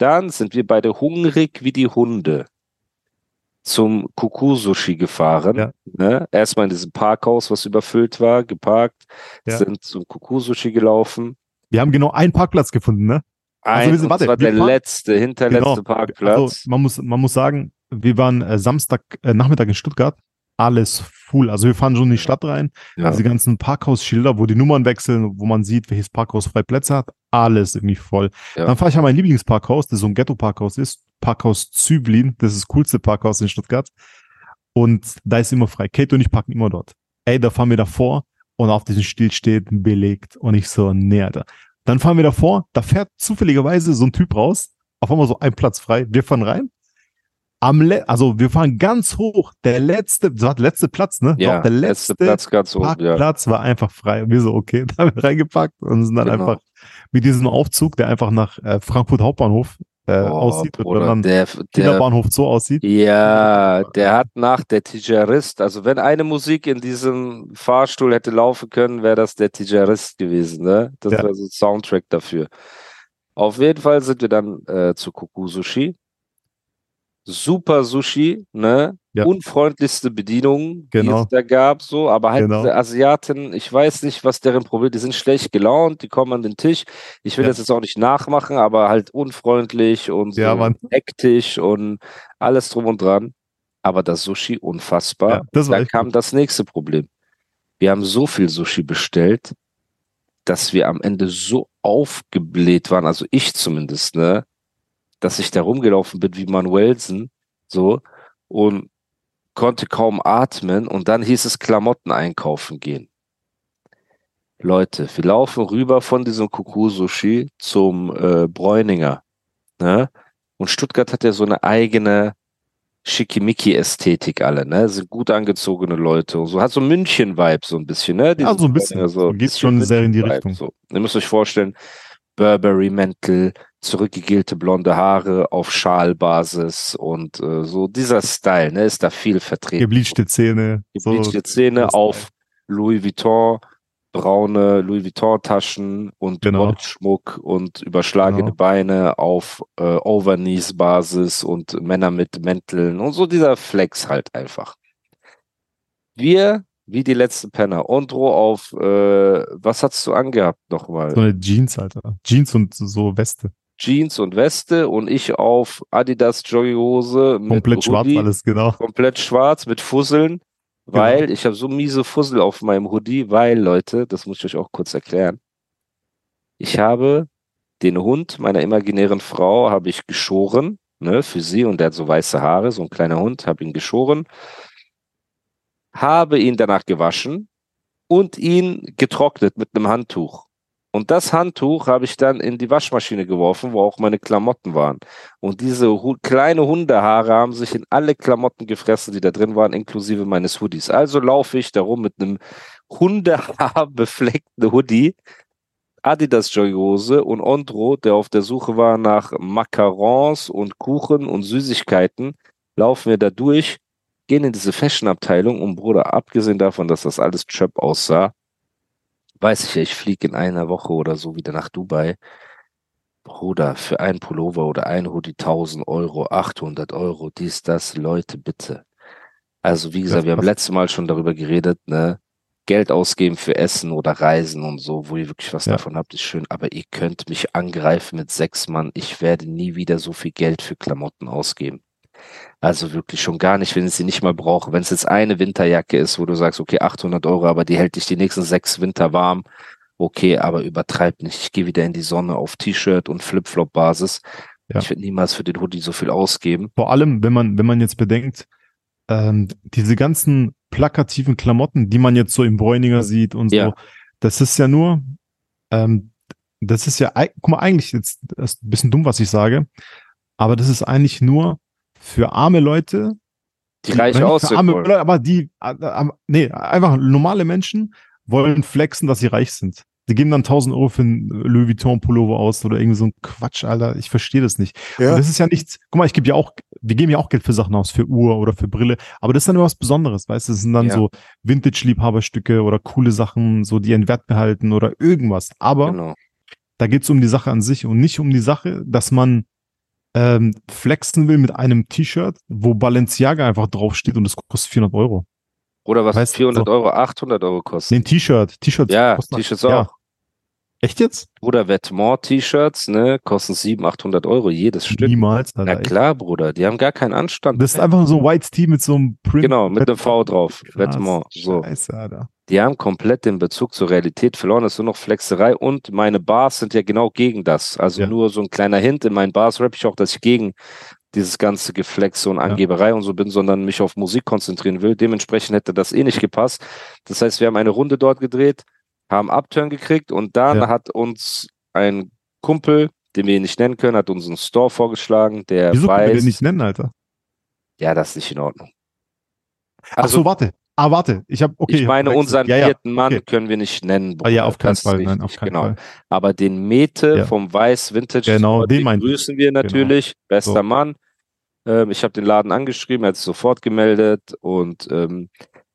Dann sind wir beide hungrig wie die Hunde zum Kuku-Sushi gefahren. Ja. Ne? Erstmal in diesem Parkhaus, was überfüllt war, geparkt, Ja. sind zum Kuku-Sushi gelaufen. Wir haben genau einen Parkplatz gefunden, ne? Ein, Also wir sind- warte, zwar wir der letzte, hinterletzte Genau. Parkplatz. Also man muss, man muss sagen, wir waren äh, Samstag äh, Nachmittag in Stuttgart, alles full. Also wir fahren schon in die Stadt rein. ja. Diese ganzen Parkhausschilder, wo die Nummern wechseln, wo man sieht, welches Parkhaus freie Plätze hat, alles irgendwie voll. Ja. Dann fahre ich an mein Lieblingsparkhaus, das so ein Ghetto-Parkhaus ist, Parkhaus Züblin, das ist das coolste Parkhaus in Stuttgart. Und da ist immer frei. Kate und ich parken immer dort. Ey, da fahren wir davor und auf diesem Stil steht belegt. Und ich so, nee, Alter. Dann fahren wir davor, da fährt zufälligerweise so ein Typ raus, auf einmal so ein Platz frei. Wir fahren rein. Am Le also wir fahren ganz hoch. Der letzte, das war der letzte Platz, ne? ja, der letzte letzte Platz ganz. Ja. Parkplatz war einfach frei. Und wir so, okay, da haben wir reingepackt und sind dann Genau. einfach mit diesem Aufzug, der einfach nach äh, Frankfurt Hauptbahnhof äh, Boah, aussieht Bruder, oder dann der, der, Bahnhof so aussieht. ja, der hat nach der Tijarist, also wenn eine Musik in diesem Fahrstuhl hätte laufen können, wäre das der Tijarist gewesen, ne? Das Ja. war so ein Soundtrack dafür. Auf jeden Fall sind wir dann äh, zu Kuku Sushi. Super Sushi, ne? Ja. Unfreundlichste Bedienung, die Genau. es da gab, so, aber halt Genau. Asiaten, ich weiß nicht, was deren Problem, die sind schlecht gelaunt, die kommen an den Tisch. Ich will Ja. das jetzt auch nicht nachmachen, aber halt unfreundlich und so Ja, Mann. hektisch und alles drum und dran. Aber das Sushi unfassbar. Ja, da kam das nächste Problem. Wir haben so viel Sushi bestellt, dass wir am Ende so aufgebläht waren, also ich zumindest, ne, dass ich da rumgelaufen bin wie Manuelsen, so, und konnte kaum atmen und dann hieß es Klamotten einkaufen gehen. Leute, wir laufen rüber von diesem Kuku-Sushi zum äh, Bräuninger, ne, und Stuttgart hat ja so eine eigene Schickimicki-Ästhetik alle, ne? Sind gut angezogene Leute und so. Hat so München-Vibe so ein bisschen, ne? Ja, Dieses so ein bisschen. So, geht schon sehr in die Richtung. So. Ihr müsst euch vorstellen, Burberry-Mäntel, zurückgegelte blonde Haare auf Schalbasis und äh, so dieser Style, ne? Ist da viel vertreten. Gebleachte Zähne. so, Gebleachte Zähne das auf Louis Vuitton, braune Louis Vuitton-Taschen und Genau. Goldschmuck und überschlagene Genau. Beine auf äh, Overknees-Basis und Männer mit Mänteln und so dieser Flex halt einfach. Wir, wie die letzten Penner, Ondro auf, äh, was hast du angehabt nochmal? So eine Jeans, Alter. Jeans und so Weste. Jeans und Weste und ich auf Adidas Jogginghose Komplett schwarz Hoodie. alles, genau. komplett schwarz mit Fusseln, weil ich habe so miese Fussel auf meinem Hoodie, weil, Leute, das muss ich euch auch kurz erklären. Ich habe den Hund meiner imaginären Frau habe ich geschoren, ne, für sie und der hat so weiße Haare, so ein kleiner Hund, habe ihn geschoren, habe ihn danach gewaschen und ihn getrocknet mit einem Handtuch. Und das Handtuch habe ich dann in die Waschmaschine geworfen, wo auch meine Klamotten waren. Und diese hu kleine Hundehaare haben sich in alle Klamotten gefressen, die da drin waren, inklusive meines Hoodies. Also laufe ich darum mit einem Hundehaar-befleckten Hoodie, Adidas Jogginghose und Ondro, der auf der Suche war nach Macarons und Kuchen und Süßigkeiten, laufen wir da durch, gehen in diese Fashion-Abteilung und Bruder, abgesehen davon, dass das alles Chöp aussah, weiß ich ja, ich fliege in einer Woche oder so wieder nach Dubai. Bruder, für ein Pullover oder ein Hoodie 1000 Euro, 800 Euro, dies, das, Leute, bitte. Also, wie gesagt, wir haben letztes Mal schon darüber geredet, ne? Geld ausgeben für Essen oder Reisen und so, wo ihr wirklich was Ja. davon habt, ist schön. Aber ihr könnt mich angreifen mit sechs Mann. Ich werde nie wieder so viel Geld für Klamotten ausgeben. Also wirklich schon gar nicht, wenn ich sie nicht mal brauche. Wenn es jetzt eine Winterjacke ist, wo du sagst, okay, 800 Euro, aber die hält dich die nächsten sechs Winter warm. Okay, aber übertreib nicht. Ich gehe wieder in die Sonne auf T-Shirt und Flip-Flop-Basis. Ja. Ich werde niemals für den Hoodie so viel ausgeben. Vor allem, wenn man, wenn man jetzt bedenkt, ähm, diese ganzen plakativen Klamotten, die man jetzt so im Bräuninger sieht und so, Ja. das ist ja nur, ähm, das ist ja, guck mal, eigentlich jetzt, das ist ein bisschen dumm, was ich sage, Aber das ist eigentlich nur für arme Leute, Die reich nicht für aussehen arme wollen. Leute, aber die, äh, nee, einfach normale Menschen wollen flexen, dass sie reich sind. Die geben dann 1000 Euro für einen Louis Vuitton Pullover aus oder irgendwie so ein Quatsch, Alter. Ich verstehe das nicht. Und das ist ja nichts, guck mal, ich gebe ja auch, wir geben ja auch Geld für Sachen aus, für Uhr oder für Brille, aber das ist dann immer was Besonderes, weißt du, das sind dann Ja. so Vintage-Liebhaberstücke oder coole Sachen, so die ihren Wert behalten oder irgendwas. Aber Genau. da geht es um die Sache an sich und nicht um die Sache, dass man ähm, flexen will mit einem T-Shirt, wo Balenciaga einfach draufsteht und es kostet 400 Euro. Oder was Weißt du, 400 so- Euro, 800 Euro kosten. Nee, ein T-Shirt. T-Shirts ja, T-Shirts Ja. auch. Echt jetzt? Bruder, Vetements-T-Shirts, ne, kosten 700, 800 Euro jedes Stück. Niemals, Alter. Na klar, Bruder, die haben gar keinen Anstand. Das ist einfach so ein White Tee mit so einem Print. Genau, mit einem V drauf. Vetements. So. Scheiße, Alter. Die haben komplett den Bezug zur Realität verloren. Das ist nur noch Flexerei und meine Bars sind ja genau gegen das. Also Ja. nur so ein kleiner Hint. In meinen Bars rap ich auch, dass ich gegen dieses ganze Geflexe und Angeberei und so bin, sondern mich auf Musik konzentrieren will. Dementsprechend hätte das eh nicht gepasst. Das heißt, wir haben eine Runde dort gedreht, haben Upturn gekriegt und dann Ja. hat uns ein Kumpel, den wir nicht nennen können, hat uns einen Store vorgeschlagen, der Wieso können wir weiß, den nicht nennen, Alter? ja, das ist nicht in Ordnung. Ach so, warte. Ah, warte. Ich habe okay. ich meine, unseren ja, ja. vierten Mann okay. können wir nicht nennen. Ah, ja, auf keinen Fall. Nein, auf keinen genau. Fall. Aber den Mete Ja. vom Weiß Vintage, Genau, den ich. grüßen wir natürlich. Bester So. Mann. Ähm, ich habe den Laden angeschrieben, er hat sich sofort gemeldet und ähm,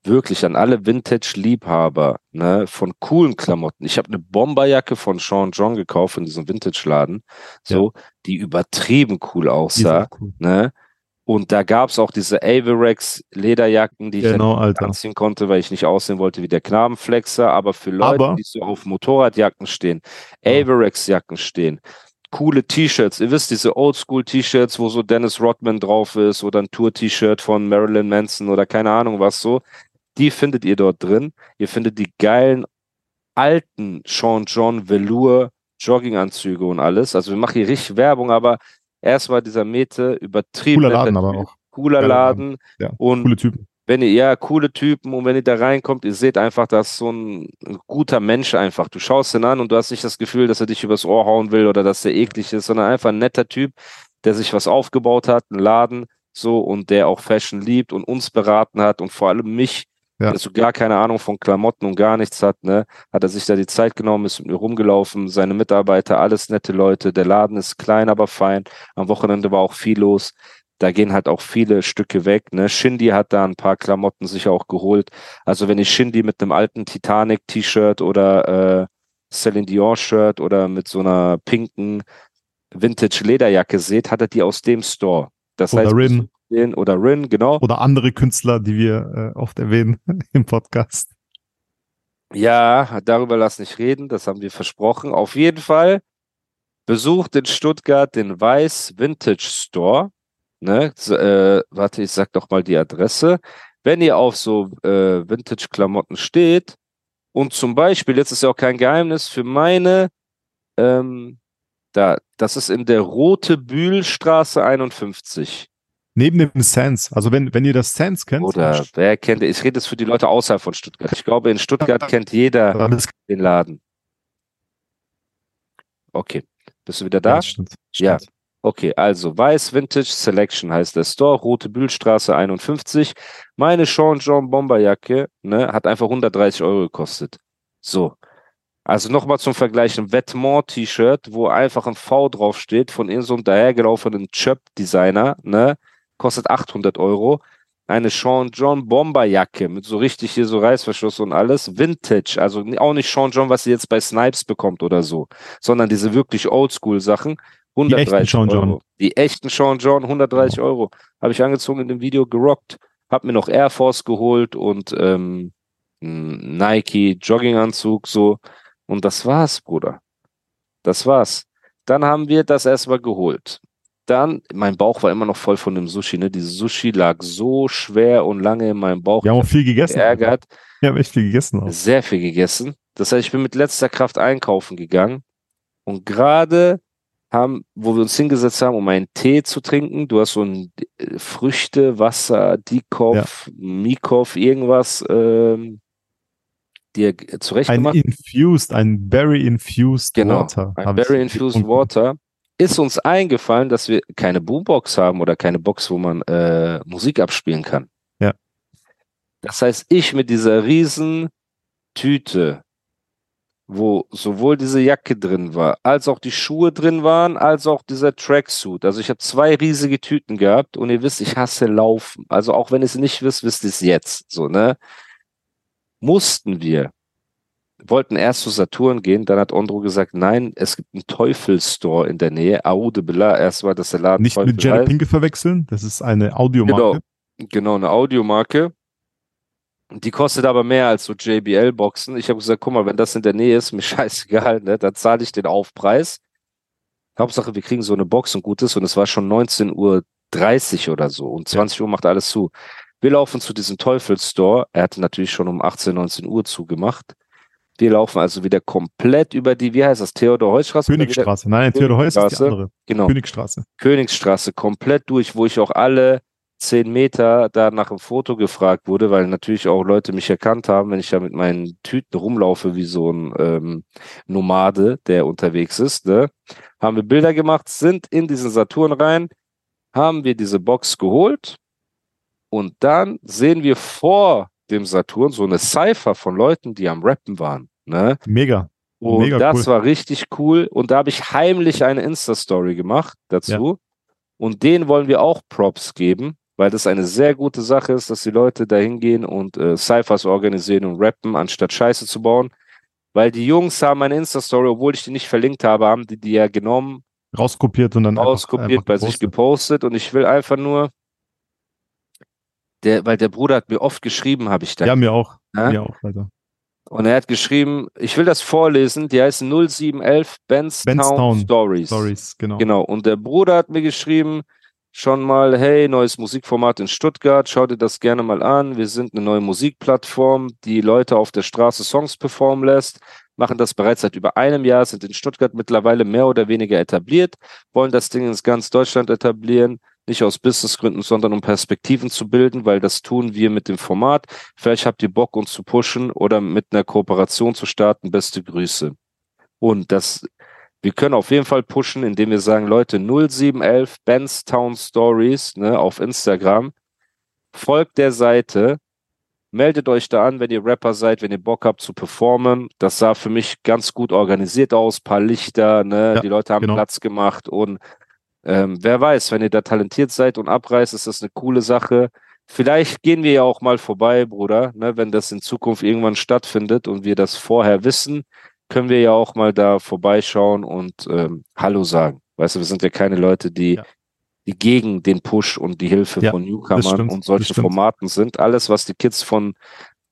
wirklich an alle Vintage-Liebhaber ne, von coolen Klamotten. Ich habe eine Bomberjacke von Sean John gekauft in diesem Vintage-Laden, so, die übertrieben cool Die aussah. auch cool. Ne? Und da gab's auch diese Averex Lederjacken, die ich Genau, Alter. anziehen konnte, weil ich nicht aussehen wollte wie der Knabenflexer, aber für Leute, Aber- die so auf Motorradjacken stehen, Ja. Averex-Jacken stehen, coole T-Shirts, ihr wisst, diese Oldschool-T-Shirts, wo so Dennis Rodman drauf ist oder ein Tour-T-Shirt von Marilyn Manson oder keine Ahnung was so, die findet ihr dort drin. Ihr findet die geilen alten Sean John Velour Jogginganzüge und alles. Also wir machen hier richtig Werbung, aber erstmal dieser Mete übertrieben. Cooler Laden aber auch. Cooler Laden. Laden. Ja, Und Coole Typen. wenn ihr, ja, coole Typen und wenn ihr da reinkommt, ihr seht einfach, dass so ein guter Mensch einfach. Du schaust ihn an und du hast nicht das Gefühl, dass er dich übers Ohr hauen will oder dass er eklig ist, sondern einfach ein netter Typ, der sich was aufgebaut hat, einen Laden, so, und der auch Fashion liebt und uns beraten hat und vor allem mich, Ja. der so gar keine Ahnung von Klamotten und gar nichts hat, ne, hat er sich da die Zeit genommen, ist mit mir rumgelaufen, seine Mitarbeiter, alles nette Leute, der Laden ist klein, aber fein. Am Wochenende war auch viel los. Da gehen halt auch viele Stücke weg. Ne? Shindy hat da ein paar Klamotten sich auch geholt. Also wenn ich Shindy mit einem alten Titanic-T-Shirt oder äh, Celine Dion-Shirt oder mit so einer pinken Vintage-Lederjacke seht, hat er die aus dem Store. Das Oder heißt, Rin. Den, oder Rin, genau. Oder andere Künstler, die wir äh, oft erwähnen im Podcast. Ja, darüber lass nicht reden, das haben wir versprochen. Auf jeden Fall besucht in Stuttgart den Weiß Vintage Store. Ne? Äh, warte, ich sag doch mal die Adresse. Wenn ihr auf so äh, Vintage-Klamotten steht und zum Beispiel, jetzt ist ja auch kein Geheimnis, für meine, ähm, da, das ist in der Rote Bühlstraße 51. Neben dem Sans. Also wenn, wenn ihr das Sans kennt, Oder wer kennt, ich rede jetzt für die Leute außerhalb von Stuttgart. Ich glaube, in Stuttgart kennt jeder den Laden. Okay. Bist du wieder da? Ja, stimmt. Ja. stimmt. Okay, also Weiß Vintage Selection heißt der Store, Rote Bühlstraße 51. Meine Sean John Bomberjacke ne, hat einfach 130 Euro gekostet. So. Also nochmal zum Vergleich, ein Vetements-T-Shirt, wo einfach ein V draufsteht von irgendeinem so einem dahergelaufenen Chöp-Designer, ne, kostet 800 Euro. Eine Sean John Bomberjacke mit so richtig hier so Reißverschluss und alles. Vintage, also auch nicht Sean John, was ihr jetzt bei Snipes bekommt oder so, sondern diese wirklich Oldschool-Sachen. 130 Sean John. Euro. Die echten Sean John, 130 Euro. Habe ich angezogen in dem Video, gerockt. Hab mir noch Air Force geholt und ähm, Nike Jogginganzug so. Und das war's, Bruder. Das war's. Dann haben wir das erstmal geholt. Dann, mein Bauch war immer noch voll von dem Sushi, ne? Dieses Sushi lag so schwer und lange in meinem Bauch. Wir haben auch viel gegessen. geärgert Wir haben echt viel gegessen. Auch. sehr viel gegessen. Das heißt, ich bin mit letzter Kraft einkaufen gegangen und gerade haben, wo wir uns hingesetzt haben, um einen Tee zu trinken, du hast so ein äh, Früchte, Wasser, Dikov, Mikov, irgendwas ähm, dir g- Ein zurechtgemacht. infused, ein Berry infused Genau, Water. ein Berry Infused. Water. Ist uns eingefallen, dass wir keine Boombox haben oder keine Box, wo man äh, Musik abspielen kann. Ja. Das heißt, ich mit dieser riesen Tüte, wo sowohl diese Jacke drin war, als auch die Schuhe drin waren, als auch dieser Tracksuit. Also ich habe zwei riesige Tüten gehabt und ihr wisst, ich hasse Laufen. Also auch wenn ihr es nicht wisst, wisst ihr es jetzt. So, ne? Mussten wir wollten erst zu Saturn gehen, dann hat Ondro gesagt, nein, es gibt einen Teufel-Store in der Nähe, Aude Bella, erst war das der Laden Nicht Teufel mit heißt. Pinke verwechseln, das ist eine Audiomarke. Genau, genau, eine Audiomarke. Die kostet aber mehr als so JBL-Boxen. Ich habe gesagt, guck mal, wenn das in der Nähe ist, mir scheißegal, ne, dann zahle ich den Aufpreis. Hauptsache, wir kriegen so eine Box und gut ist. Und es war schon 19.30 Uhr oder so. Und 20 Uhr macht alles zu. Wir laufen zu diesem Teufel-Store. Er hatte natürlich schon um 18, 19 Uhr zugemacht. Wir laufen also wieder komplett über die, wie heißt das, Theodor-Heuss-Straße? oder wieder- Königstraße. Nein, Theodor Heuss ist die Königstraße. andere. Genau. Königstraße. Königsstraße komplett durch, wo ich auch alle zehn Meter da nach einem Foto gefragt wurde, weil natürlich auch Leute mich erkannt haben, wenn ich da mit meinen Tüten rumlaufe wie so ein ähm, Nomade, der unterwegs ist. Ne? Haben wir Bilder gemacht, sind in diesen Saturn rein, haben wir diese Box geholt und dann sehen wir vor dem Saturn so eine Cypher von Leuten, die am Rappen waren. Ne? Mega. Und Mega das cool. war richtig cool. Und da habe ich heimlich eine Insta-Story gemacht dazu. Und denen wollen wir auch Props geben, weil das eine sehr gute Sache ist, dass die Leute da hingehen und äh, Cyphers organisieren und rappen, anstatt Scheiße zu bauen. Weil die Jungs haben meine Insta-Story, obwohl ich die nicht verlinkt habe, haben die die ja genommen, Rauskopiert und dann einfach- auskopiert, einfach bei sich gepostet. gepostet. Und ich will einfach nur, der, weil der Bruder hat mir oft geschrieben, habe ich da. Ja, mir auch. Ja? Mir auch, Alter. Und er hat geschrieben, ich will das vorlesen, die heißt 0711 Benstown, Benstown Stories. Stories, genau. Genau. Und der Bruder hat mir geschrieben, schon mal, hey, neues Musikformat in Stuttgart, schau dir das gerne mal an. Wir sind eine neue Musikplattform, die Leute auf der Straße Songs performen lässt, machen das bereits seit über einem Jahr, sind in Stuttgart mittlerweile mehr oder weniger etabliert, wollen das Ding ins ganz Deutschland etablieren, nicht aus Businessgründen, sondern um Perspektiven zu bilden, weil das tun wir mit dem Format. Vielleicht habt ihr Bock, uns zu pushen oder mit einer Kooperation zu starten. Beste Grüße. Und das wir können auf jeden Fall pushen, indem wir sagen, Leute, 0711 Benstown Stories ne, auf Instagram. Folgt der Seite. Meldet euch da an, wenn ihr Rapper seid, wenn ihr Bock habt zu performen. Das sah für mich ganz gut organisiert aus. Paar Lichter, ne? Ja, die Leute haben genau. Platz gemacht. Und ähm, wer weiß, wenn ihr da talentiert seid und abreißt, ist das eine coole Sache. Vielleicht gehen wir ja auch mal vorbei, Bruder, ne? wenn das in Zukunft irgendwann stattfindet und wir das vorher wissen können wir ja auch mal da vorbeischauen und ähm, Hallo sagen. Weißt du, wir sind ja keine Leute, die, Ja. die gegen den Push und die Hilfe Ja, von Newcomern stimmt, und solchen. Formaten sind. Alles, was die Kids von,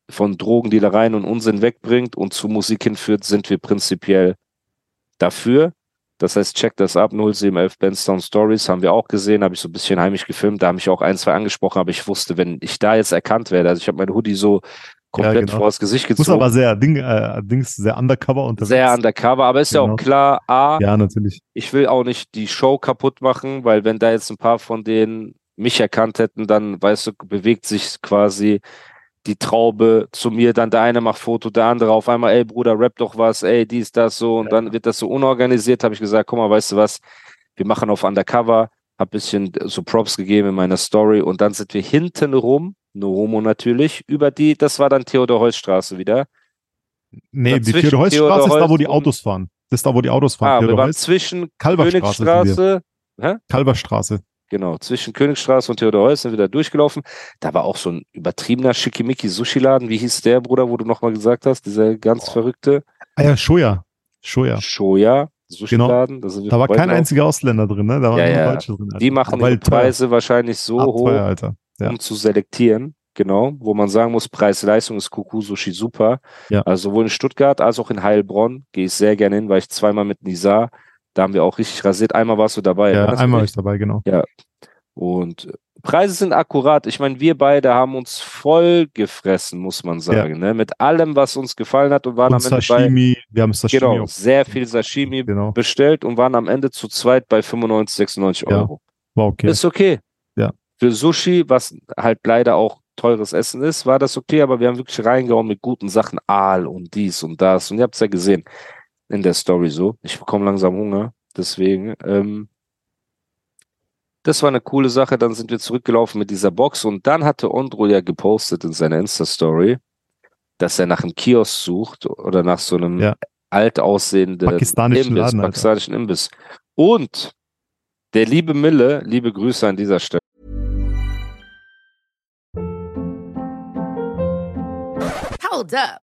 von Drogendealereien und Unsinn wegbringt und zu Musik hinführt, sind wir prinzipiell dafür. Das heißt, check das ab. 0711 Benstown Stories haben wir auch gesehen, habe ich so ein bisschen heimisch gefilmt. Da habe ich auch ein, zwei angesprochen, aber ich wusste, wenn ich da jetzt erkannt werde, also ich habe mein Hoodie so komplett genau. vor das Gesicht Muss gezogen. aber sehr, Ding, äh, Dings, sehr undercover unterwegs. Sehr undercover, aber ist ja Genau. auch klar, A, Ja, natürlich. ich will auch nicht die Show kaputt machen, weil wenn da jetzt ein paar von denen mich erkannt hätten, dann, weißt du, bewegt sich quasi die Traube zu mir, dann der eine macht Foto, der andere auf einmal, ey Bruder, rap doch was, ey, dies, das, so, und dann wird das so unorganisiert, habe ich gesagt, guck mal, weißt du was, wir machen auf Undercover, hab bisschen so Props gegeben in meiner Story und dann sind wir hinten rum, no homo natürlich, über die, das war dann Theodor-Heuss-Straße wieder. Nee, die Dazwischen Theodor-Heuss-Straße ist da, wo die Autos fahren. Das ist da, wo die Autos fahren. Ah, wir waren zwischen Kalberstraße. Königsstraße, Kalberstraße. Genau, zwischen Königstraße und Theodor-Heuss sind wir da durchgelaufen. Da war auch so ein übertriebener Schickimicki-Sushi-Laden. Wie hieß der, Bruder, wo du nochmal gesagt hast? Dieser ganz Boah. verrückte Ah ja, Shoya. Shoya. Shoya Sushi-Laden. Da, war kein vorbeigelaufen. einziger Ausländer drin, ne? Da waren Ja, ja. Deutsche drin. Alter. Die machen Aber ihre halt teuer. Preise wahrscheinlich so Ab hoch, teuer. Ja. um zu selektieren. Genau, wo man sagen muss, Preis-Leistung ist Kuku-Sushi super. Ja. Also sowohl in Stuttgart als auch in Heilbronn gehe ich sehr gerne hin, weil ich zweimal mit Nisa, da haben wir auch richtig rasiert. Einmal warst du dabei. Ja, einmal war ich dabei, genau. Und äh, Preise sind akkurat. Ich meine, wir beide haben uns voll gefressen, muss man sagen, ne? Mit allem, was uns gefallen hat und waren Und am Ende bei Sashimi, wir haben Sashimi genau, auch. sehr viel Sashimi Genau. bestellt und waren am Ende zu zweit bei 95, 96 Ja, Euro. War okay. Ist okay. Ja. Für Sushi, was halt leider auch teures Essen ist, war das okay, aber wir haben wirklich reingehauen mit guten Sachen, Aal und dies und das. Und ihr habt es ja gesehen in der Story so. Ich bekomme langsam Hunger. Deswegen, ähm, das war eine coole Sache. Dann sind wir zurückgelaufen mit dieser Box und dann hatte Ondro ja gepostet in seiner Insta-Story, dass er nach einem Kiosk sucht oder nach so einem Ja. alt aussehenden Pakistanischen Imbiss, Laden, pakistanischen Imbiss. Und der liebe Mille, liebe Grüße an dieser Stelle. Hold up.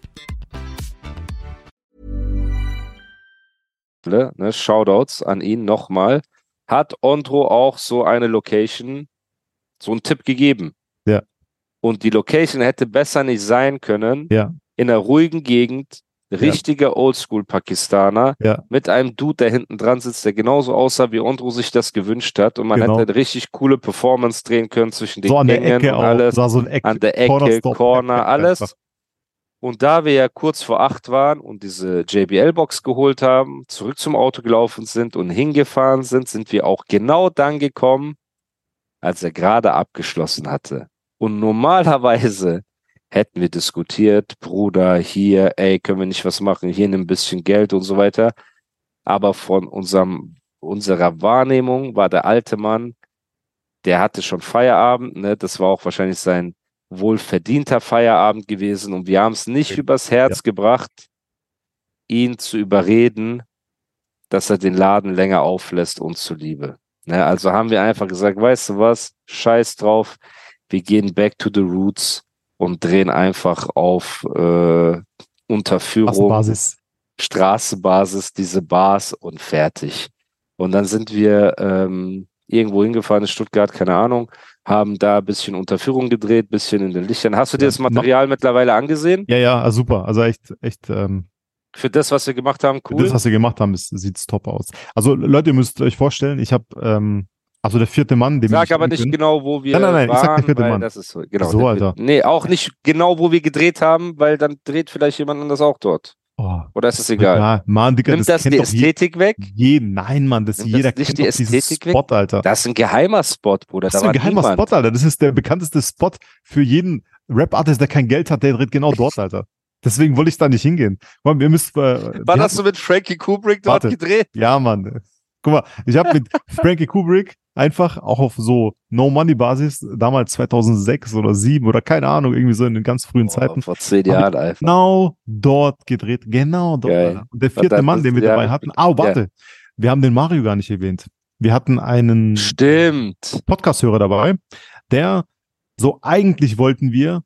ne, Shoutouts an ihn nochmal, hat Ondro auch so eine Location, so einen Tipp gegeben. Ja. Und die Location hätte besser nicht sein können. Ja. In einer ruhigen Gegend, richtiger Oldschool-Pakistaner, Ja. mit einem Dude, der hinten dran sitzt, der genauso aussah, wie Ondro sich das gewünscht hat. Und man Genau. hätte eine richtig coole Performance drehen können zwischen den So an der Gängen Ecke und auch. alles Sah so ein Eck, an der Ecke, Cornerstop. Corner, alles. Und da wir ja kurz vor acht waren und diese JBL-Box geholt haben, zurück zum Auto gelaufen sind und hingefahren sind, sind wir auch genau dann gekommen, als er gerade abgeschlossen hatte. Und normalerweise hätten wir diskutiert, Bruder, hier, ey, können wir nicht was machen, hier nimm ein bisschen Geld und so weiter. Aber von unserem, unserer Wahrnehmung war der alte Mann, der hatte schon Feierabend, ne? Das war auch wahrscheinlich sein wohlverdienter Feierabend gewesen und wir haben es nicht Ja. übers Herz gebracht, ihn zu überreden, dass er den Laden länger auflässt uns zuliebe. Ne? Also haben wir einfach gesagt, weißt du was, scheiß drauf, wir gehen back to the roots und drehen einfach auf äh, Unterführung, Basis. Straßebasis, diese Bars und fertig. Und dann sind wir ähm, irgendwo hingefahren in Stuttgart, keine Ahnung, haben da ein bisschen Unterführung gedreht, bisschen in den Lichtern. Hast du dir Ja, das Material mittlerweile angesehen? Ja, ja, also super. Also echt, echt, ähm, Für das, was wir gemacht haben, für cool. das, was wir gemacht haben, sieht es top aus. Also Leute, ihr müsst euch vorstellen, ich habe, ähm, also der vierte Mann, dem Sag ich aber nicht bin- genau, wo wir Nein, nein, nein, ich waren, sag der vierte Mann. das ist so, genau. So, Alter. Nee, auch nicht genau, wo wir gedreht haben, weil dann dreht vielleicht jemand anders auch dort. Oh, Oder ist es egal? ja, Mann, Digga, Nimmt das, kennt die doch je- Ästhetik weg? Je, nein, Mann, das Nimmt das jeder nicht kennt die Ästhetik weg? Spot, Alter. Das ist ein geheimer Spot, Bruder. Das Da ist ein war geheimer niemand. Spot, Alter. Das ist der bekannteste Spot für jeden Rap-Artist, der kein Geld hat, der dreht genau dort, Alter. Deswegen wollte ich da nicht hingehen. Mann, wir müssen, äh, das hatten- so mit Frankie Kubrick dort Warte. gedreht? Ja, Mann. Guck mal, ich habe mit Frankie Kubrick einfach auch auf so No-Money-Basis, damals 2006 oder 2007 oder keine Ahnung, irgendwie so in den ganz frühen Boah, Zeiten, vor zehn Jahren einfach. genau dort gedreht. Genau dort. Geil. Und der vierte Mann, den wir ja, dabei hatten, ah, warte, wir haben den Mario gar nicht erwähnt. Wir hatten einen Stimmt. Podcast-Hörer dabei, der so eigentlich wollten wir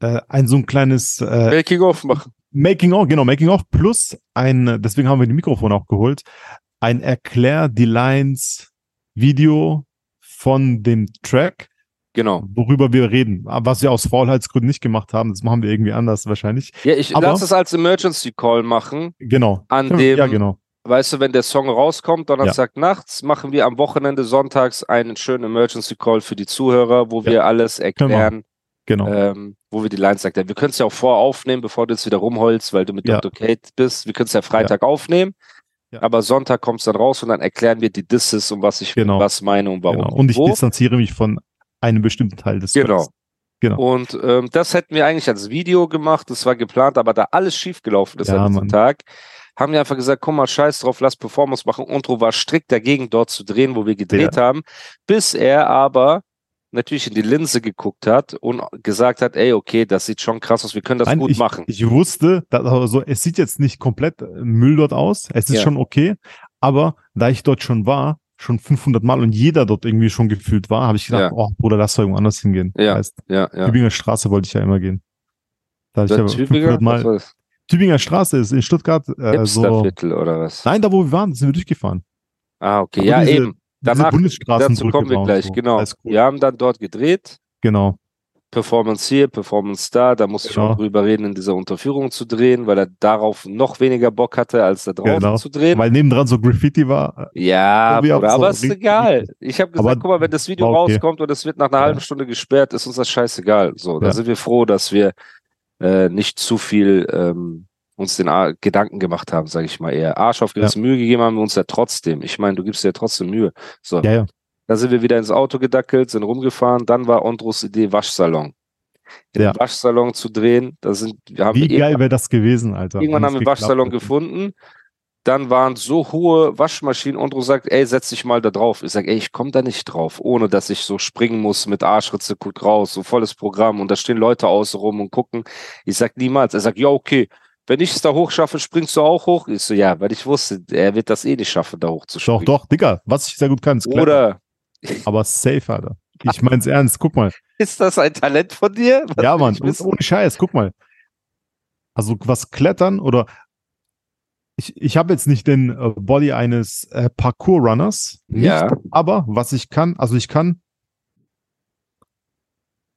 äh, ein so ein kleines äh, Making of machen. Making of, genau, Making of plus ein, deswegen haben wir die Mikrofone auch geholt, ein Erklär die Lines Video von dem Track, Genau. worüber wir reden. Was wir aus Faulheitsgründen nicht gemacht haben, das machen wir irgendwie anders wahrscheinlich. Ja, ich Aber- lass es als Emergency Call machen. Genau. An dem, ja, genau. weißt du, wenn der Song rauskommt, Donnerstag nachts, machen wir am Wochenende sonntags einen schönen Emergency Call für die Zuhörer, wo Ja. wir alles erklären, Genau. ähm, wo wir die Lines erklären. Wir können es ja auch voraufnehmen, bevor du jetzt wieder rumholst, weil du mit Ja. Dr. Kate bist. Wir können es ja Freitag aufnehmen. Ja. Aber Sonntag kommt es dann raus und dann erklären wir die Disses und was ich Genau. was meine und warum. genau. Und ich wo. distanziere mich von einem bestimmten Teil des Genau. Tracks. Genau. Und ähm, das hätten wir eigentlich als Video gemacht, das war geplant, aber da alles schiefgelaufen ist Ja, an diesem. Tag, haben wir einfach gesagt, guck mal, scheiß drauf, lass Performance machen. Intro war strikt dagegen, dort zu drehen, wo wir gedreht haben, bis er aber natürlich in die Linse geguckt hat und gesagt hat, ey, okay, das sieht schon krass aus, wir können das Nein, gut ich, machen. Ich wusste, dass, also, es sieht jetzt nicht komplett äh, Müll dort aus. Es ist Ja. schon okay. Aber da ich dort schon war, schon 500 Mal und jeder dort irgendwie schon gefühlt war, habe ich gedacht, Ja. oh Bruder, lass doch irgendwo anders hingehen. Ja, Heißt, ja, ja. Tübinger Straße wollte ich ja immer gehen. Da ich ja Tübinger, 500 was Mal. Tübinger Straße ist in Stuttgart äh, so. Oder was? Nein, da wo wir waren, sind wir durchgefahren. Ah, okay, Aber ja, diese- eben. Danach, Bundesstraßen dazu kommen wir gleich, so. genau. Cool. Wir haben dann dort gedreht Genau. Performance hier, Performance da, da musste Genau. ich auch drüber reden, in dieser Unterführung zu drehen, weil er darauf noch weniger Bock hatte, als da draußen Genau. zu drehen. Weil nebendran so Graffiti war. Ja, Bruder, aber ist egal. Ich habe gesagt, Aber guck mal, wenn das Video okay. rauskommt und es wird nach einer halben Stunde gesperrt, ist uns das scheißegal. So, da Ja. sind wir froh, dass wir äh, nicht zu viel ähm, uns den A Gedanken gemacht haben, sage ich mal eher. Arsch auf gewisse Mühe gegeben haben wir uns ja trotzdem. Ich meine, du gibst dir ja trotzdem Mühe. So, Ja, ja. da sind wir wieder ins Auto gedackelt, sind rumgefahren. Dann war Ondros Idee Waschsalon. In Ja. den Waschsalon zu drehen, da sind, wir haben Wie wir geil wäre das gewesen, Alter. Irgendwann haben wir Waschsalon hätte. gefunden. Dann waren so hohe Waschmaschinen. Ondro sagt, ey, setz dich mal da drauf. Ich sag, ey, ich komme da nicht drauf, ohne dass ich so springen muss mit Arschritze, guckt raus, so volles Programm. Und da stehen Leute außen rum und gucken. Ich sag niemals. Er sagt, ja, okay. Wenn ich es da hoch schaffe, springst du auch hoch? Ich so, ja, weil ich wusste, er wird das eh nicht schaffen, da hoch zu Doch, springen. doch, Digga, was ich sehr gut kann, ist Klettern. Oder Aber safe, Alter. Ich mein's ernst, guck mal. ist das ein Talent von dir? Was ja, Mann, wissen? ohne Scheiß, guck mal. Also was Klettern oder ich, ich habe jetzt nicht den äh, Body eines äh, Parkour-Runners, Ja. aber was ich kann, also ich kann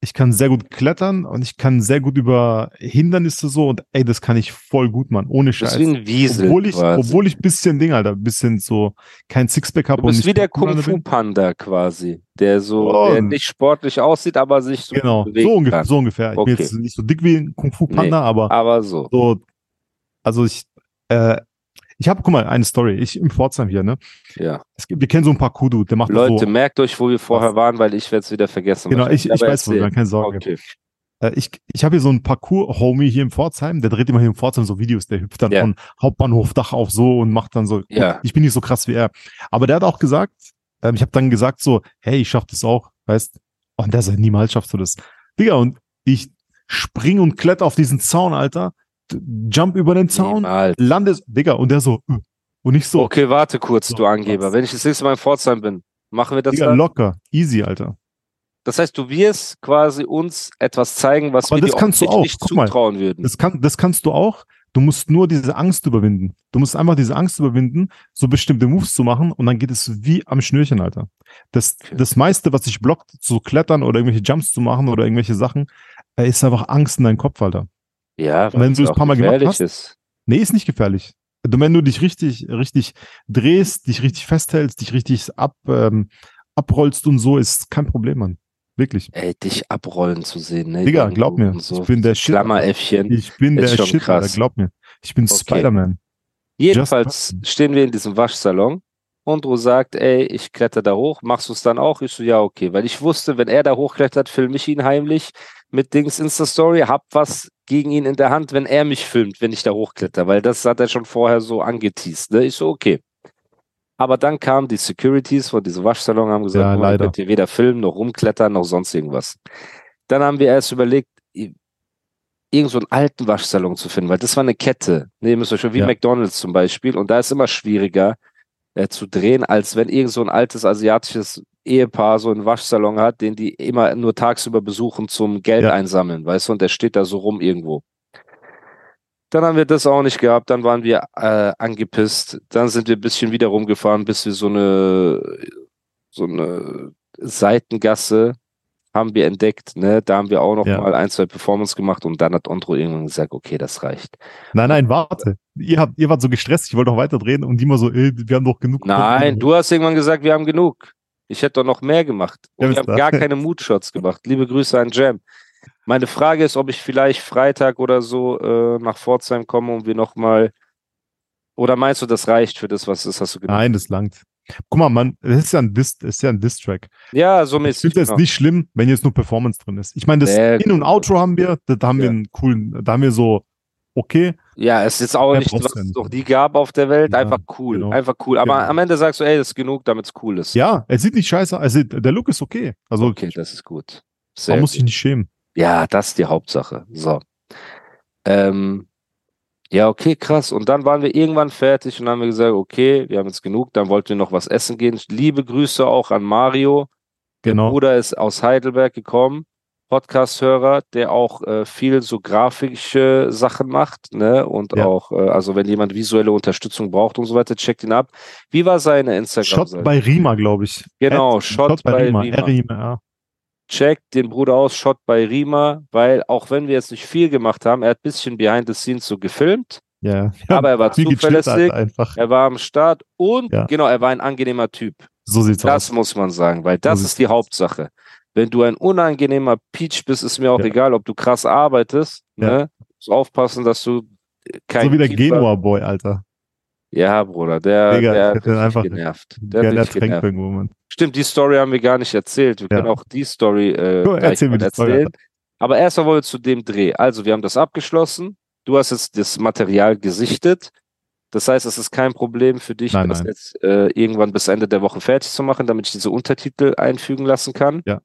ich kann sehr gut klettern und ich kann sehr gut über Hindernisse so und ey, das kann ich voll gut, Mann, ohne Du bist Scheiß. wie ein Wiesel. Obwohl ich, quasi. obwohl ich bisschen Ding, Alter, bisschen so kein Sixpack habe Du und bist nicht wie der. Kung-Fu-Panda quasi, der so, Oh. der nicht sportlich aussieht, aber sich so Genau, so ungefähr, so ungefähr. Ich Okay. bin jetzt nicht so dick wie ein Kung Fu Panda, aber Aber so. so, also ich, äh, ich habe, guck mal, eine Story. Ich im Pforzheim hier, ne? Ja. Gibt, wir kennen so ein paar Kudu, der macht Leute, so. merkt euch, wo wir vorher waren, weil ich werde es wieder vergessen. Genau, ich, ich weiß, wo erzähl. wir, keine Sorge. Okay. Äh, ich ich habe hier so einen Parcours-Homie hier im Pforzheim, der dreht immer hier im Pforzheim so Videos, der hüpft dann Ja. von Hauptbahnhofdach auf so und macht dann so. Ja. Ich bin nicht so krass wie er. Aber der hat auch gesagt, ähm, ich habe dann gesagt so, hey, ich schaff das auch, weißt Und der sagt, niemals schaffst du das. Digga, und ich spring und kletter auf diesen Zaun, Alter, jump über den Zaun, Niemals. lande, Digga, und der so, äh. und nicht so, Okay, warte kurz, So, du Angeber. was? Wenn ich das nächste Mal in Pforzheim bin, machen wir das Digga, dann? locker, easy, Alter. Das heißt, du wirst quasi uns etwas zeigen, was Aber wir das dir kannst du offensichtlich auch. nicht Guck mal. zutrauen würden. Das, kann, das kannst du auch. Du musst nur diese Angst überwinden. Du musst einfach diese Angst überwinden, so bestimmte Moves zu machen und dann geht es wie am Schnürchen, Alter. Das, Okay. das meiste, was dich blockt, zu klettern oder irgendwelche Jumps zu machen oder irgendwelche Sachen, äh, ist einfach Angst in deinem Kopf, Alter. Ja, wenn du es ein paar Mal gemacht hast, ist. Nee, ist nicht gefährlich. Wenn du dich richtig, richtig drehst, dich richtig festhältst, dich richtig ab, ähm, abrollst und so, ist kein Problem, Mann. Wirklich. Ey, dich abrollen zu sehen, ne? Digga, glaub mir, So ich bin der Shit. Klammeräffchen. Ich bin der Shit, krass. Alter, glaub mir. Ich bin Okay. Spider-Man. Jedenfalls Just- stehen wir in diesem Waschsalon und Ro sagt, ey, ich kletter da hoch, machst du es dann auch? Ich so, ja, okay, weil ich wusste, wenn er da hochklettert, filme ich ihn heimlich mit Dings Insta-Story, hab was gegen ihn in der Hand, wenn er mich filmt, wenn ich da hochkletter, weil das hat er schon vorher so angeteased, ne? Ich so, okay. Aber dann kamen die Securities von diesem Waschsalon, haben gesagt, Ja, "Oh, ihr leider. könnt hier weder filmen, noch rumklettern, noch sonst irgendwas. Dann haben wir erst überlegt, irgend so einen alten Waschsalon zu finden, weil das war eine Kette. Ne, ihr müsst euch schon wie Ja. McDonalds zum Beispiel. Und da ist immer schwieriger äh, zu drehen, als wenn irgend so ein altes asiatisches Ehepaar so einen Waschsalon hat, den die immer nur tagsüber besuchen zum Geld Ja. einsammeln, weißt du, und der steht da so rum irgendwo. Dann haben wir das auch nicht gehabt, dann waren wir äh, angepisst, dann sind wir ein bisschen wieder rumgefahren, bis wir so eine so eine Seitengasse haben wir entdeckt, ne? Da haben wir auch noch Ja. mal ein, zwei Performance gemacht und dann hat Ondro irgendwann gesagt, okay, das reicht. Nein, nein, warte. Ihr, habt, ihr wart so gestresst, ich wollte noch weiter drehen und die mal so, ey, wir haben doch genug. Nein, du hast irgendwann gesagt, wir haben genug. Ich hätte doch noch mehr gemacht. Und wir haben gar keine Moodshots gemacht. Liebe Grüße an Jam. Meine Frage ist, ob ich vielleicht Freitag oder so äh, nach Pforzheim komme und wir noch mal oder meinst du, das reicht für das, was ist? Hast du genug? Nein, das langt. Guck mal, Mann, das ist ja ein Diss, das ist ja ein Diss-Track. Ja, so Ich mäßig. finde es genau. nicht schlimm, wenn jetzt nur Performance drin ist. Ich meine, das Sehr In- und. Outro haben wir, da, haben wir Ja. einen coolen, da haben wir so, okay, Ja, es ist auch nicht, was es noch nie gab auf der Welt. Ja, Einfach cool. genau. Einfach cool. Aber Genau. am Ende sagst du, ey, das ist genug, damit es cool ist. ja, es sieht nicht scheiße, also der Look ist okay. Also Okay, das ist gut. Sehr man muss sich nicht schämen. Ja, das ist die Hauptsache. So. Ähm, ja, okay, krass. Und dann waren wir irgendwann fertig und haben wir gesagt, okay, wir haben jetzt genug, dann wollten wir noch was essen gehen. Liebe Grüße auch an Mario. Der Genau. Bruder ist aus Heidelberg gekommen, Podcast-Hörer, der auch äh, viel so grafische Sachen macht, ne? Und Ja. auch, äh, also wenn jemand visuelle Unterstützung braucht und so weiter, checkt ihn ab. Wie war seine Shot Instagram-Seite? bei Rima, glaube ich. Genau, At- Shot bei Rima. R-I-M-A. check den Bruder aus, Shot bei Rima, weil auch wenn wir jetzt nicht viel gemacht haben, er hat ein bisschen behind the scenes so gefilmt, Ja. aber er war zuverlässig, einfach. er war am Start und Ja. genau, er war ein angenehmer Typ. So sieht's Das aus. muss man sagen, weil das So ist die Hauptsache. Wenn du ein unangenehmer Peach bist, ist mir auch Ja. egal, ob du krass arbeitest. Ja. Ne? Muss aufpassen, dass du äh, kein So wie der Genua-Boy, Alter. Ja, Bruder, der, Digga, der richtig einfach- genervt. Der Der, hat der genervt. irgendwo, Mann. Stimmt, die Story haben wir gar nicht erzählt. Wir Ja. können auch die Story äh, Cool, erzähl mir die Story, erzählen. Aber erstmal wollen wir zu dem Dreh. Also, wir haben das abgeschlossen. Du hast jetzt das Material gesichtet. Das heißt, es ist kein Problem für dich, Nein, das nein. jetzt äh, irgendwann bis Ende der Woche fertig zu machen, damit ich diese Untertitel einfügen lassen kann. Ja.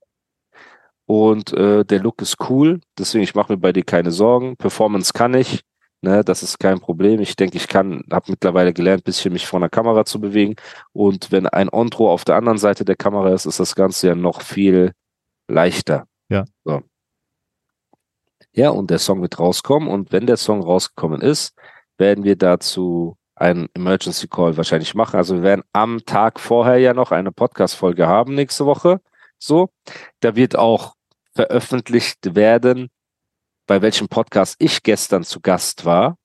Und äh, der Look ist cool, deswegen ich mache mir bei dir keine Sorgen. Performance kann ich, ne, das ist kein Problem. Ich denke, ich kann, habe mittlerweile gelernt, bisschen mich vor einer Kamera zu bewegen. Und wenn ein Ontro auf der anderen Seite der Kamera ist, ist das Ganze ja noch viel leichter. Ja. So. Ja, und der Song wird rauskommen. Und wenn der Song rausgekommen ist, werden wir dazu einen Emergency Call wahrscheinlich machen. Also wir werden am Tag vorher ja noch eine Podcast-Folge haben nächste Woche. So. Da wird auch veröffentlicht werden, bei welchem Podcast ich gestern zu Gast war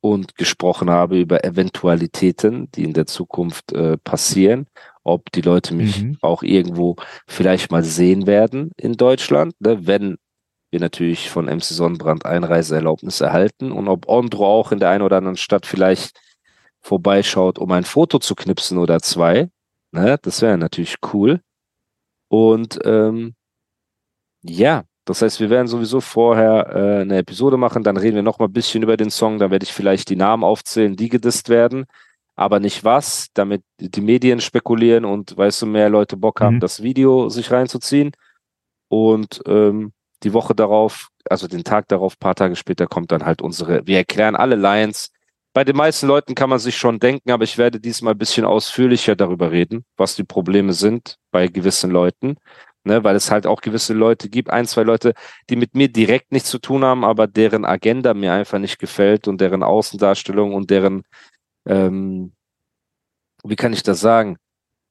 und gesprochen habe über Eventualitäten, die in der Zukunft äh, passieren, ob die Leute mich Mhm. auch irgendwo vielleicht mal sehen werden in Deutschland, ne, wenn wir natürlich von MC Sonnenbrand Einreiseerlaubnis erhalten und ob Ondro auch in der einen oder anderen Stadt vielleicht vorbeischaut, um ein Foto zu knipsen oder zwei. Ne, das wäre natürlich cool. Und ähm, ja, das heißt, wir werden sowieso vorher äh, eine Episode machen, dann reden wir noch mal ein bisschen über den Song, dann werde ich vielleicht die Namen aufzählen, die gedisst werden, aber nicht was, damit die Medien spekulieren und weißt du, mehr Leute Bock haben, Mhm. das Video sich reinzuziehen. Und ähm, die Woche darauf, also den Tag darauf, paar Tage später kommt dann halt unsere, wir erklären alle Lines. Bei den meisten Leuten kann man sich schon denken, aber ich werde diesmal ein bisschen ausführlicher darüber reden, was die Probleme sind bei gewissen Leuten ne, weil es halt auch gewisse Leute gibt, ein, zwei Leute, die mit mir direkt nichts zu tun haben, aber deren Agenda mir einfach nicht gefällt und deren Außendarstellung und deren, ähm, wie kann ich das sagen,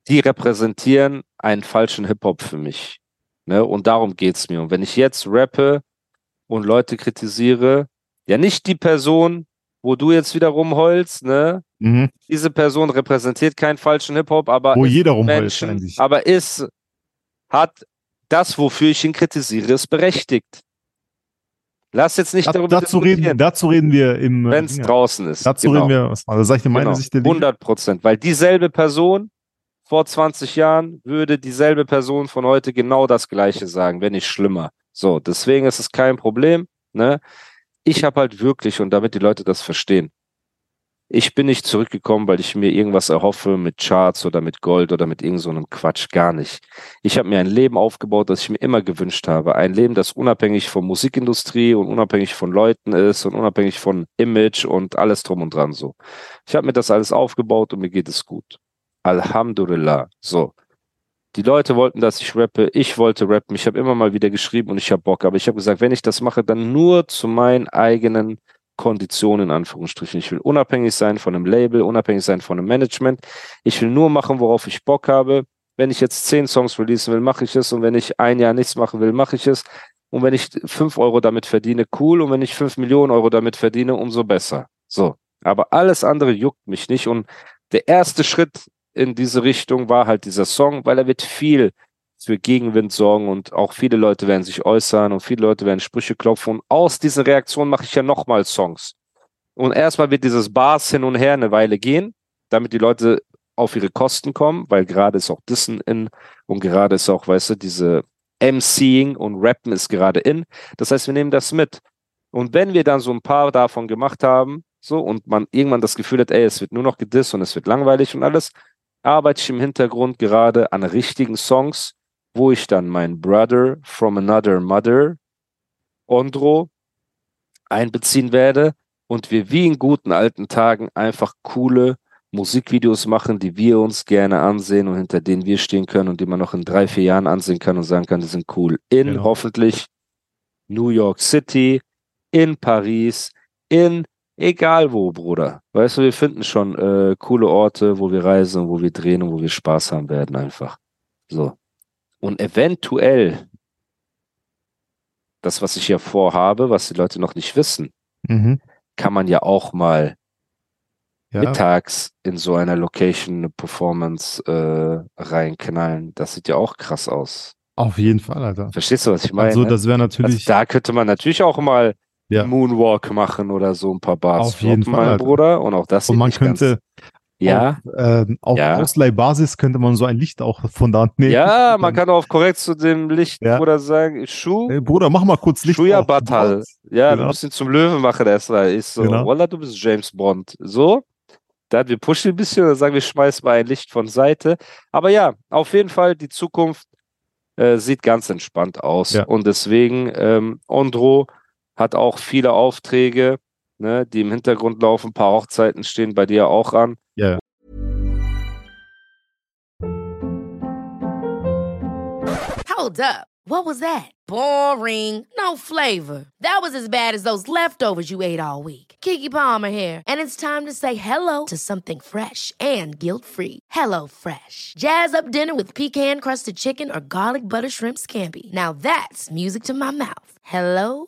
die repräsentieren einen falschen Hip-Hop für mich. Ne? Und darum geht's mir. Und wenn ich jetzt rappe und Leute kritisiere, ja nicht die Person, wo du jetzt wieder rumheulst, ne? Mhm. Diese Person repräsentiert keinen falschen Hip-Hop, aber Wo ist jeder rumheult Menschen, eigentlich. aber ist, hat das, wofür ich ihn kritisiere, ist berechtigt. Lass jetzt nicht Da, darüber dazu, reden, dazu reden wir im. äh, wenn es draußen ist. Dazu Genau, reden wir, was da sag ich dir meine genau. Sicht der Dinge. 100 Prozent, weil dieselbe Person vor 20 Jahren würde dieselbe Person von heute genau das Gleiche sagen, wenn nicht schlimmer. So, deswegen ist es kein Problem. Ne? Ich habe halt wirklich, und damit die Leute das verstehen, ich bin nicht zurückgekommen, weil ich mir irgendwas erhoffe mit Charts oder mit Gold oder mit irgend so Quatsch. Gar nicht. Ich habe mir ein Leben aufgebaut, das ich mir immer gewünscht habe. Ein Leben, das unabhängig von Musikindustrie und unabhängig von Leuten ist und unabhängig von Image und alles drum und dran so. Ich habe mir das alles aufgebaut und mir geht es gut. Alhamdulillah. So. Die Leute wollten, dass ich rappe. Ich wollte rappen. Ich habe immer mal wieder geschrieben und ich habe Bock. Aber ich habe gesagt, wenn ich das mache, dann nur zu meinen eigenen Konditionen, in Anführungsstrichen. Ich will unabhängig sein von einem Label, unabhängig sein von einem Management. Ich will nur machen, worauf ich Bock habe. Wenn ich jetzt zehn Songs releasen will, mache ich es. Und wenn ich ein Jahr nichts machen will, mache ich es. Und wenn ich fünf Euro damit verdiene, cool. Und wenn ich fünf Millionen Euro damit verdiene, umso besser. So. Aber alles andere juckt mich nicht. Und der erste Schritt in diese Richtung war halt dieser Song, weil er wird viel für Gegenwind sorgen und auch viele Leute werden sich äußern und viele Leute werden Sprüche klopfen und aus diesen Reaktionen mache ich ja nochmal Songs. Und erstmal wird dieses Bars hin und her eine Weile gehen, damit die Leute auf ihre Kosten kommen, weil gerade ist auch Dissen in und gerade ist auch, weißt du, diese MCing und Rappen ist gerade in. Das heißt, wir nehmen das mit. Und wenn wir dann so ein paar davon gemacht haben, so, und man irgendwann das Gefühl hat, ey, es wird nur noch gedisst und es wird langweilig und alles, arbeite ich im Hintergrund gerade an richtigen Songs, wo ich dann mein Brother from Another Mother, Ondro, einbeziehen werde und wir wie in guten alten Tagen einfach coole Musikvideos machen, die wir uns gerne ansehen und hinter denen wir stehen können und die man noch in drei, vier Jahren ansehen kann und sagen kann, die sind cool. In Genau. hoffentlich New York City, in Paris, in egal wo, Bruder. Weißt du, wir finden schon äh, coole Orte, wo wir reisen, wo wir drehen und wo wir Spaß haben werden einfach. So. Und eventuell das, was ich hier vorhabe, was die Leute noch nicht wissen, Mhm. kann man ja auch mal Ja, mittags in so einer Location eine Performance äh, reinknallen. Das sieht ja auch krass aus. auf jeden Fall, Alter. Verstehst du, was ich meine? Also, das wäre Also natürlich. da könnte man natürlich auch mal Ja. Moonwalk machen oder so ein paar Bars. Auf jeden Fall, mein. Bruder. Und auch das und man könnte Ja, auf, ähm, auf Ja. Ausleihbasis könnte man so ein Licht auch von da nehmen. ja, man kann auch korrekt zu dem Licht Ja. oder sagen, Schuh, Hey, Bruder, mach mal kurz Licht. Schuya auf. Batal. Ja, wir Genau. müssen ihn zum Löwen machen erstmal. Ich so, Genau. Wallah, du bist James Bond. So, dann wir pushen ein bisschen und sagen, wir schmeißen mal ein Licht von Seite. Aber ja, auf jeden Fall, die Zukunft äh, sieht ganz entspannt aus. Ja. Und deswegen, ähm, Ondro hat auch viele Aufträge, ne, die im Hintergrund laufen. Ein paar Hochzeiten stehen bei dir auch an. Hold up. What was that? Boring. No flavor. That was as bad as those leftovers you ate all week. Kiki Palmer here, and it's time to say hello to something fresh and guilt-free. Hello Fresh. Jazz up dinner with pecan-crusted chicken or garlic butter shrimp scampi. Now that's music to my mouth. Hello